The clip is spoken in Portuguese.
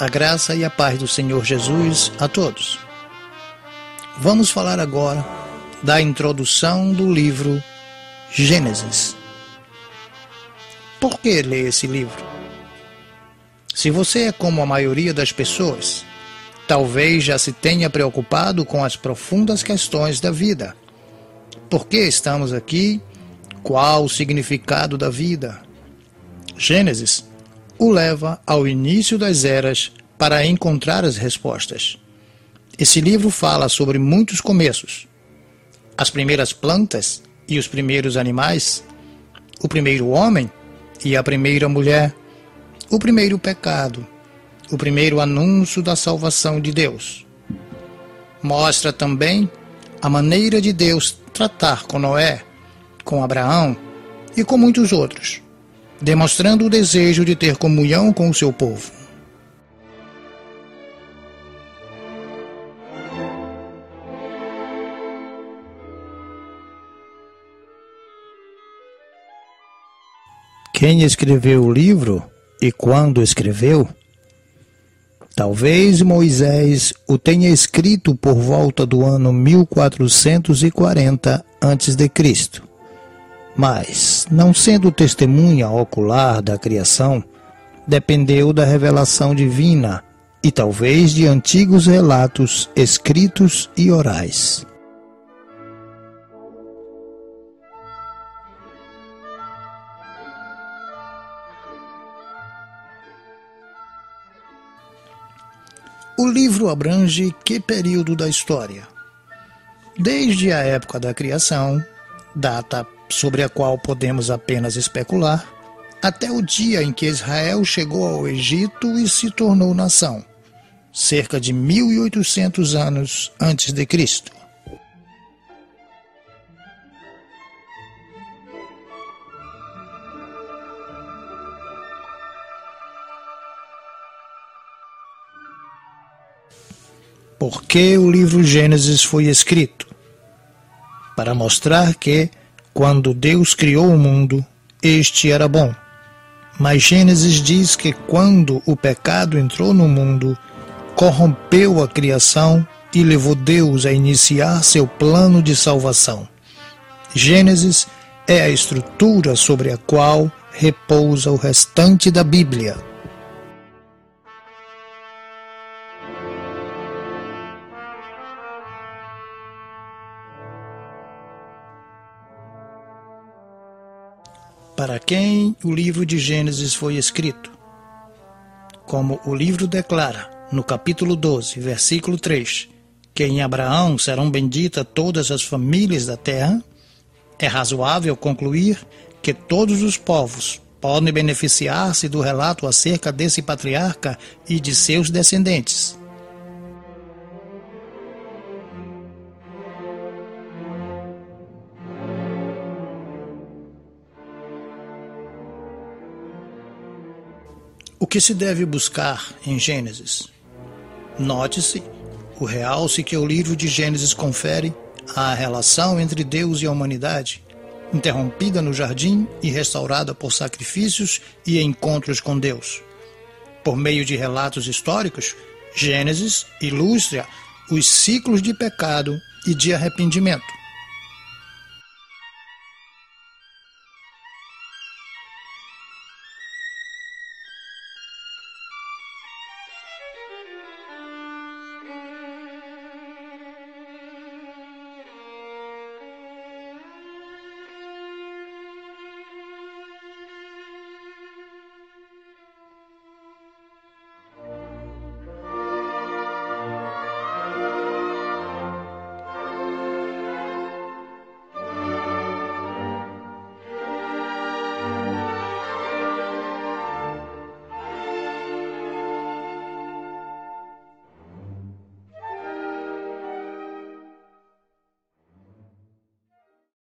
A graça e a paz do Senhor Jesus a todos. Vamos falar agora da introdução do livro Gênesis. Por que ler esse livro? Se você é como a maioria das pessoas, talvez já se tenha preocupado com as profundas questões da vida. Por que estamos aqui? Qual o significado da vida? Gênesis o leva ao início das eras para encontrar as respostas. Esse livro fala sobre muitos começos: as primeiras plantas e os primeiros animais, o primeiro homem e a primeira mulher, o primeiro pecado, o primeiro anúncio da salvação de Deus. Mostra também a maneira de Deus tratar com Noé, com Abraão e com muitos outros demonstrando o desejo de ter comunhão com o seu povo. Quem escreveu o livro e quando escreveu? Talvez Moisés o tenha escrito por volta do ano 1440 a.C mas, não sendo testemunha ocular da criação, dependeu da revelação divina e talvez de antigos relatos escritos e orais. O livro abrange que período da história? Desde a época da criação, data sobre a qual podemos apenas especular, até o dia em que Israel chegou ao Egito e se tornou nação, cerca de 1800 anos antes de Cristo. Por que o livro Gênesis foi escrito? Para mostrar que quando Deus criou o mundo, este era bom. Mas Gênesis diz que quando o pecado entrou no mundo, corrompeu a criação e levou Deus a iniciar seu plano de salvação. Gênesis é a estrutura sobre a qual repousa o restante da Bíblia. Para quem o livro de Gênesis foi escrito. Como o livro declara, no capítulo 12, versículo 3, que em Abraão serão benditas todas as famílias da terra, é razoável concluir que todos os povos podem beneficiar-se do relato acerca desse patriarca e de seus descendentes. O que se deve buscar em Gênesis? Note-se o realce que o livro de Gênesis confere à relação entre Deus e a humanidade, interrompida no jardim e restaurada por sacrifícios e encontros com Deus. Por meio de relatos históricos, Gênesis ilustra os ciclos de pecado e de arrependimento